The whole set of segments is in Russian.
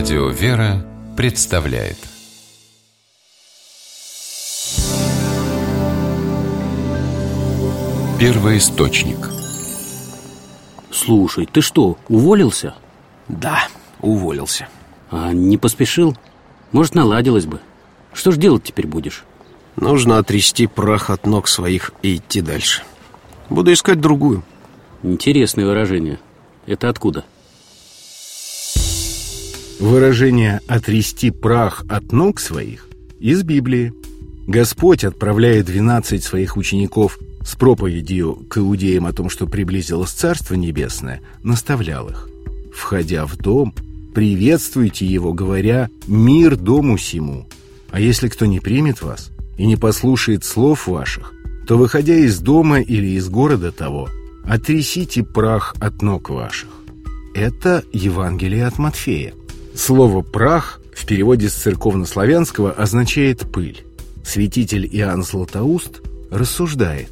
Радио «Вера» представляет Первый источник Слушай, ты что, уволился? Да, уволился А не поспешил? Может, наладилось бы Что ж делать теперь будешь? Нужно отрясти прах от ног своих и идти дальше Буду искать другую Интересное выражение Это откуда? Выражение «отрясти прах от ног своих» из Библии. Господь, отправляя двенадцать своих учеников с проповедью к иудеям о том, что приблизилось Царство Небесное, наставлял их. «Входя в дом, приветствуйте его, говоря «Мир дому сему». А если кто не примет вас и не послушает слов ваших, то, выходя из дома или из города того, отрясите прах от ног ваших». Это Евангелие от Матфея. Слово «прах» в переводе с церковнославянского означает «пыль». Святитель Иоанн Златоуст рассуждает.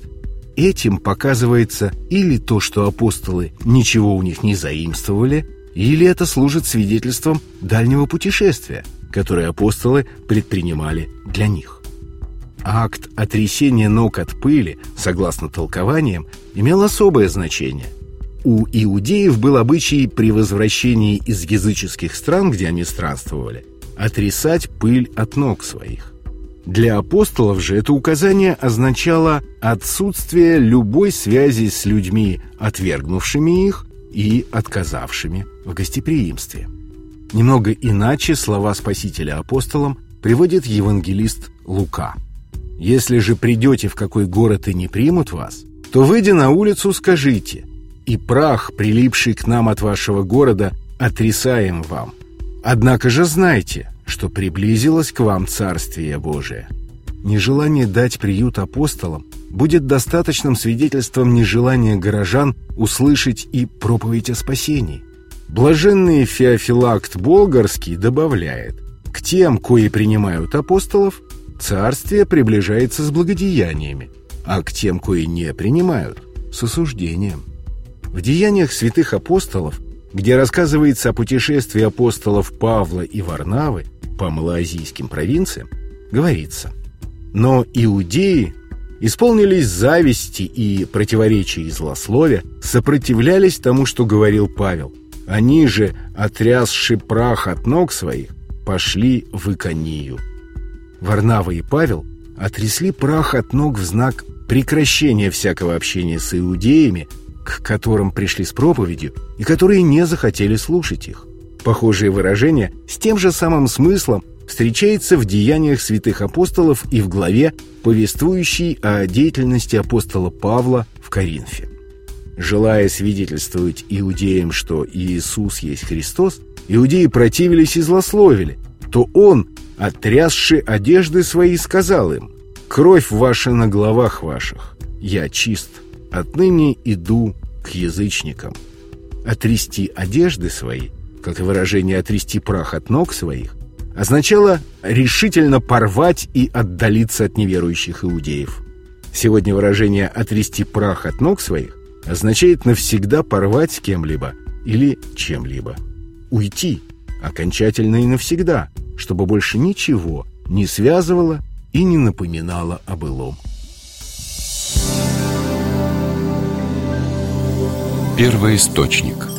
Этим показывается или то, что апостолы ничего у них не заимствовали, или это служит свидетельством дальнего путешествия, которое апостолы предпринимали для них. Акт отрясения ног от пыли, согласно толкованиям, имел особое значение. У иудеев был обычай при возвращении из языческих стран, где они странствовали, отрисать пыль от ног своих. Для апостолов же это указание означало отсутствие любой связи с людьми, отвергнувшими их и отказавшими в гостеприимстве. Немного иначе слова Спасителя апостолам приводит евангелист Лука. «Если же придете в какой город и не примут вас, то, выйдя на улицу, скажите – и прах, прилипший к нам от вашего города, отрисаем вам. Однако же знайте, что приблизилось к вам Царствие Божие. Нежелание дать приют апостолам будет достаточным свидетельством нежелания горожан услышать и проповедь о спасении. Блаженный Феофилакт Болгарский добавляет, к тем, кои принимают апостолов, царствие приближается с благодеяниями, а к тем, кои не принимают, с осуждением. В деяниях святых апостолов, где рассказывается о путешествии апостолов Павла и Варнавы по малоазийским провинциям, говорится «Но иудеи исполнились зависти и противоречия и злословия, сопротивлялись тому, что говорил Павел. Они же, отрясши прах от ног своих, пошли в Иконию». Варнава и Павел отрясли прах от ног в знак прекращения всякого общения с иудеями к которым пришли с проповедью и которые не захотели слушать их. Похожее выражение с тем же самым смыслом встречается в деяниях святых апостолов и в главе, повествующей о деятельности апостола Павла в Коринфе. Желая свидетельствовать иудеям, что Иисус есть Христос, иудеи противились и злословили, то Он, отрясши одежды свои, сказал им, «Кровь ваша на головах ваших, я чист». Отныне иду к язычникам. Отрясти одежды свои, как и выражение «отрясти прах от ног своих», означало решительно порвать и отдалиться от неверующих иудеев. Сегодня выражение «отрясти прах от ног своих» означает навсегда порвать с кем-либо или чем-либо. Уйти окончательно и навсегда, чтобы больше ничего не связывало и не напоминало о былом. Первый источник